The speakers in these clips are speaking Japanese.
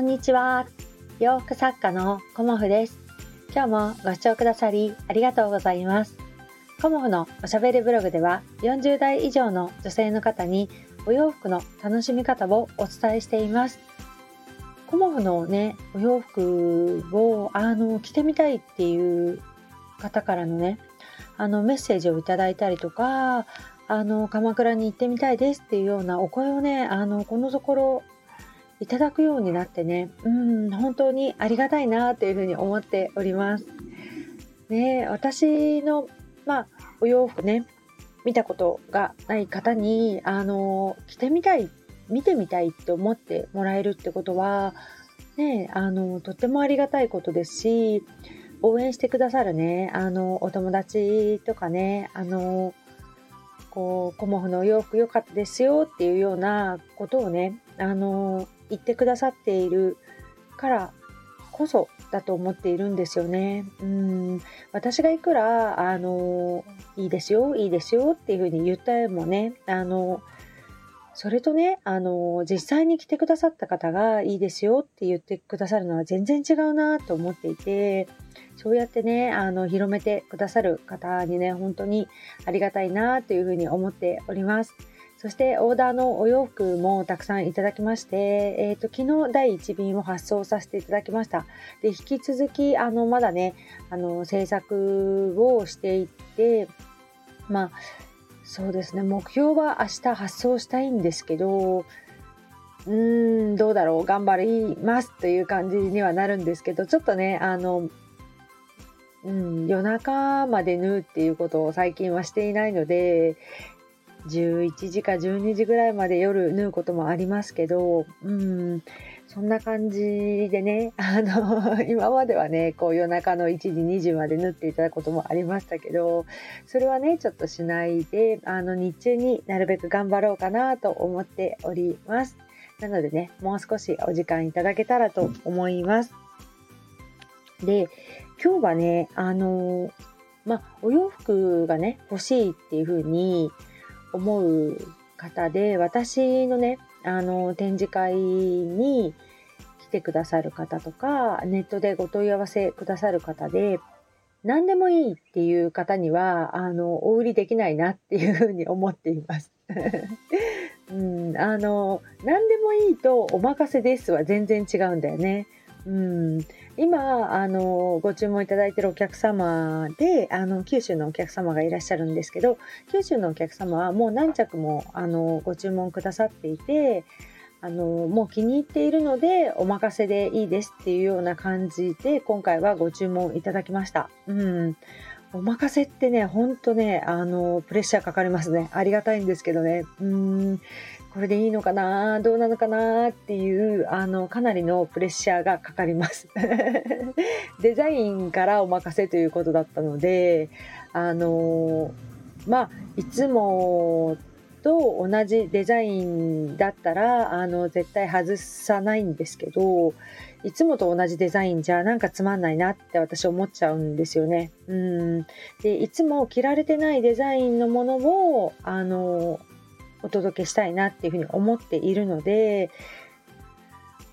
んにちは。洋服作家のコモフです。今日もご視聴くださりありがとうございます。コモフのおしゃべりブログでは40代以上の女性の方にお洋服の楽しみ方をお伝えしています。コモフのね、お洋服をあの着てみたいっていう方からのね、あのメッセージをいただいたりとか、あの鎌倉に行ってみたいですっていうようなお声をね、あのこのところいただくようになってね、うん、本当にありがたいなというふうに思っております。ね、私の、まあ、お洋服ね、見たことがない方に、あの、着てみたい、見てみたいって思ってもらえるってことは、ね、あの、とってもありがたいことですし、応援してくださるね、あの、お友達とかね、あの、こう、コモフのお洋服良かったですよっていうようなことをね、あの、言ってくださっているからこそだと思っているんですよね。うん私がいくらあのいいですよいいですよっていうふうに言った絵もねあのそれとねあの実際に来てくださった方がいいですよって言ってくださるのは全然違うなと思っていてそうやってねあの広めてくださる方にね本当にありがたいなというふうに思っております。そしてオーダーのお洋服もたくさんいただきまして、えーと、昨日第1便を発送させていただきました。で引き続きあのまだねあの制作をしていってまあそうですね。目標は明日発送したいんですけどうーんどうだろう。頑張りますという感じにはなるんですけどちょっとねあのうん、夜中まで縫うっていうことを最近はしていないので、11時か12時ぐらいまで夜縫うこともありますけど、うん、そんな感じでね、あの、今まではね、こう夜中の1時、2時まで縫っていただくこともありましたけど、それはね、ちょっとしないで、あの、日中になるべく頑張ろうかなと思っております。なのでね、もう少しお時間いただけたらと思います。で、今日はね、あの、ま、お洋服がね、欲しいっていう風に、思う方で私のねあの展示会に来てくださる方とかネットでご問い合わせくださる方で何でもいいっていう方にはあのお売りできないなっていうふうに思っています。うん、あの何でもいいとお任せですは全然違うんだよね。うん、今あのご注文いただいてるお客様であの九州のお客様がいらっしゃるんですけど九州のお客様はもう何着もあのご注文くださっていてあのもう気に入っているのでお任せでいいですっていうような感じで今回はご注文いただきました。うんお任せってね、ほんとね、あの、プレッシャーかかりますね。ありがたいんですけどね。うーん、これでいいのかな？どうなのかな？っていうあのかなりのプレッシャーがかかります デザインからお任せということだったのであのまあいつもと同じデザインだったらあの絶対外さないんですけどいつもと同じデザインじゃなんかつまんないなって私思っちゃうんですよね。うんでいつも着られてないデザインのものをあのお届けしたいなっていうふうに思っているので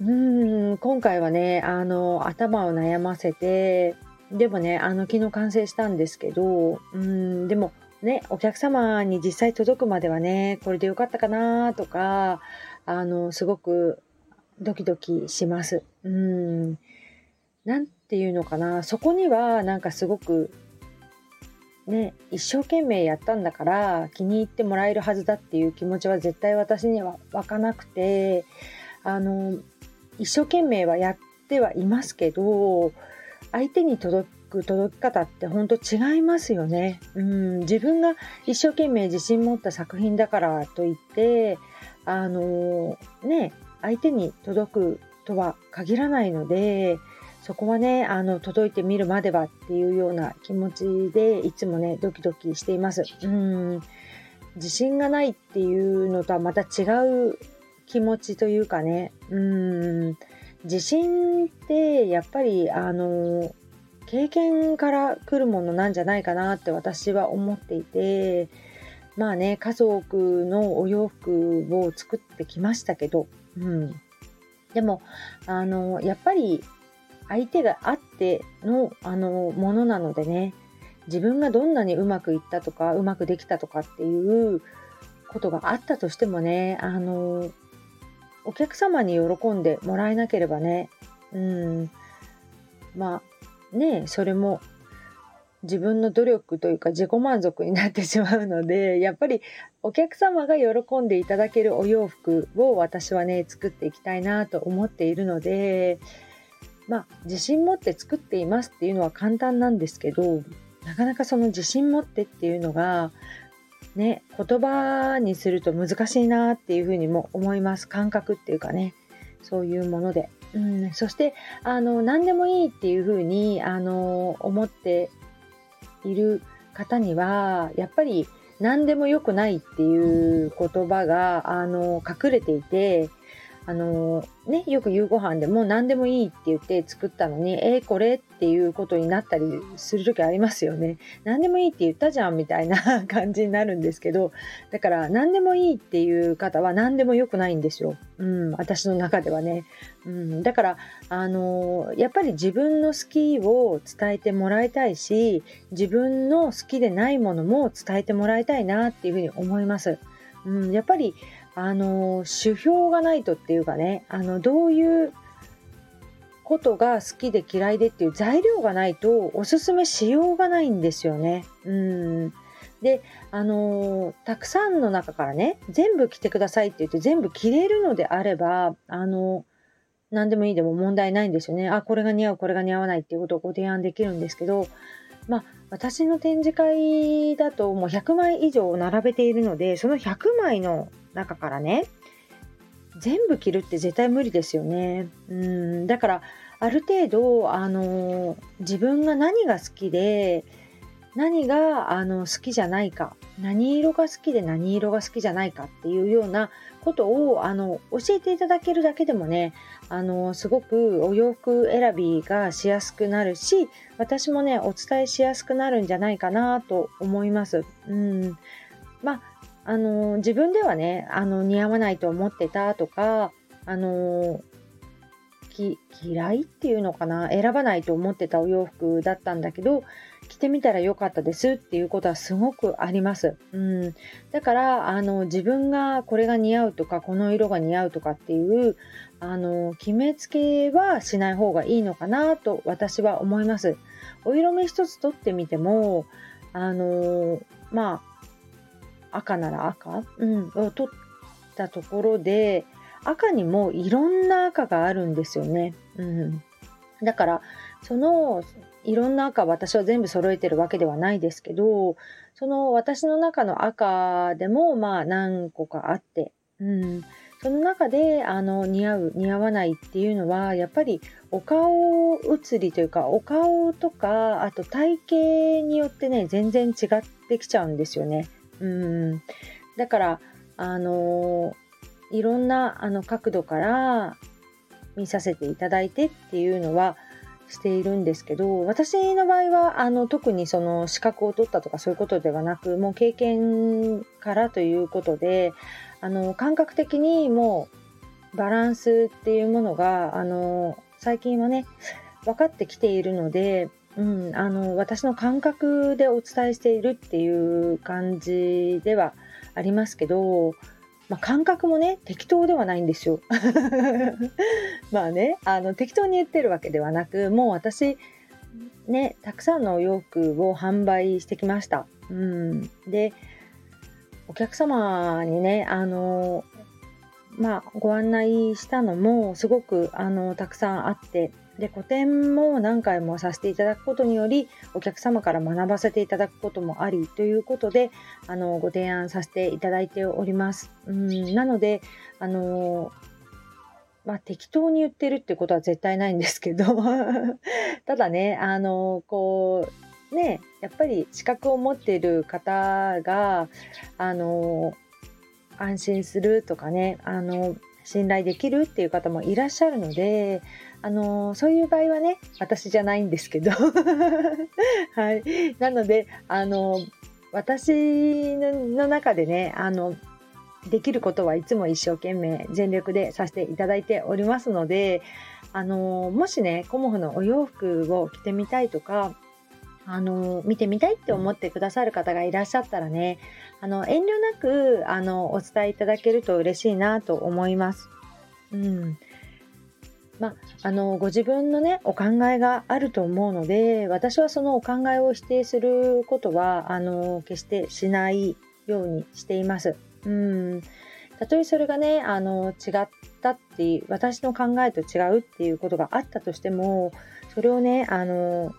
うん今回はねあの頭を悩ませてでもねあの昨日完成したんですけどうんでもねお客様に実際届くまではねこれでよかったかなとかあのすごくドキドキします。うんなんていうのかなそこにはなんかすごくね、一生懸命やったんだから気に入ってもらえるはずだっていう気持ちは絶対私には湧かなくてあの一生懸命はやってはいますけど相手に届く届き方って本当違いますよね。うん自分が一生懸命自信持った作品だからといってあのね相手に届くとは限らないのでそこはね、あの、届いてみるまではっていうような気持ちで、いつもね、ドキドキしています。うん。自信がないっていうのとはまた違う気持ちというかね、うん。自信ってやっぱり、あの、経験から来るものなんじゃないかなって私は思っていて、まあね、家族のお洋服を作ってきましたけど、うん。でもあのやっぱり相手があってのあのものなのでね自分がどんなにうまくいったとかうまくできたとかっていうことがあったとしてもねあのお客様に喜んでもらえなければねうんまあねそれも自分の努力というか自己満足になってしまうのでやっぱりお客様が喜んでいただけるお洋服を私はね作っていきたいなと思っているのでまあ自信持って作っていますっていうのは簡単なんですけどなかなかその自信持ってっていうのがね言葉にすると難しいなっていうふうにも思います感覚っていうかねそういうもので。うん、そしてあの何でもいいっていうふうにあの思っている方にはやっぱり何でも良くないっていう言葉があの隠れていてあのね、よく夕ご飯でもう何でもいいって言って作ったのに、えー、これっていうことになったりする時ありますよね。何でもいいって言ったじゃんみたいな感じになるんですけど、だから何でもいいっていう方は何でも良くないんですよ。うん、私の中ではね。うん、だから、あのやっぱり自分の好きを伝えてもらいたいし、自分の好きでないものも伝えてもらいたいなっていうふうに思います。うん、やっぱりあの指標がないとっていうかねあのどういうことが好きで嫌いでっていう材料がないとおすすめしようがないんですよね。うんであのたくさんの中からね全部着てくださいって言って全部着れるのであればあの何でもいいでも問題ないんですよね。あこれが似合うこれが似合わないっていうことをご提案できるんですけどまあ私の展示会だともう100枚以上並べているのでその100枚の中からね全部着るって絶対無理ですよね。うんだからある程度あの自分が何が好きで何があの好きじゃないか何色が好きで何色が好きじゃないかっていうようなことをあの教えていただけるだけでもねあのすごくお洋服選びがしやすくなるし私もねお伝えしやすくなるんじゃないかなと思います。うんまああの自分ではねあの似合わないと思ってたとかあのき嫌いっていうのかな選ばないと思ってたお洋服だったんだけど着てみたら良かったですっていうことはすごくあります。うん、だからあの自分がこれが似合うとかこの色が似合うとかっていうあの決めつけはしない方がいいのかなと私は思います。お色目一つとってみてもあのまあ赤なら赤、うん、を取ったところで赤にもいろんな赤があるんですよね。うん、だからそのいろんな赤私は全部揃えてるわけではないですけどその私の中の赤でもまあ何個かあって、うん、その中であの似合う似合わないっていうのはやっぱりお顔写りというかお顔とかあと体型によってね全然違ってきちゃうんですよね。うんだからあのいろんなあの角度から見させていただいてっていうのはしているんですけど私の場合はあの特にその資格を取ったとかそういうことではなくもう経験からということであの感覚的にもうバランスっていうものがあの最近はね分かってきているのでうん、あの私の感覚でお伝えしているっていう感じではありますけど、まあ、感覚もね適当ではないんですよ。まあねあの適当に言ってるわけではなくもう私ねたくさんのお洋服を販売してきました。うん、でお客様にねあのまあ、ご案内したのもすごくあのたくさんあってで個展も何回もさせていただくことによりお客様から学ばせていただくこともありということであのご提案させていただいております。うんなのであのまあ、適当に言ってるってことは絶対ないんですけど ただねあのこうねやっぱり資格を持っている方があの安心するとかねあの信頼できるっていう方もいらっしゃるのであのそういう場合はね私じゃないんですけど はいなのであの私の中でねあのできることはいつも一生懸命全力でさせていただいておりますので、あのもしね、コモフのお洋服を着てみたいとか、あの見てみたいって思ってくださる方がいらっしゃったらね、あの遠慮なくあのお伝えいただけると嬉しいなと思います。うん。まあ、あのご自分のねお考えがあると思うので私はそのお考えを否定することはあの決してしないようにしています。たとえそれがねあの違ったっていう私の考えと違うっていうことがあったとしてもそれをねあの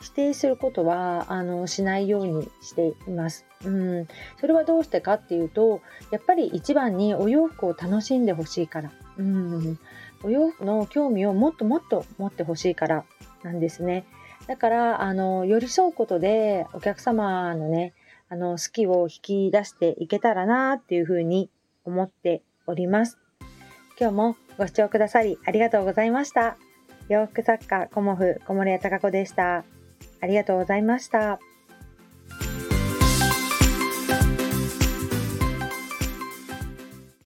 否定することはあのしないようにしています。うん、それはどうしてかっていうとやっぱり一番にお洋服を楽しんでほしいから、うん、お洋服の興味をもっともっと持ってほしいからなんですね。だからあの寄り添うことでお客様のねあの好きを引き出していけたらなっていうふうに思っております。今日もご視聴くださりありがとうございました。洋服作家コモフ小森屋隆子でした。ありがとうございました。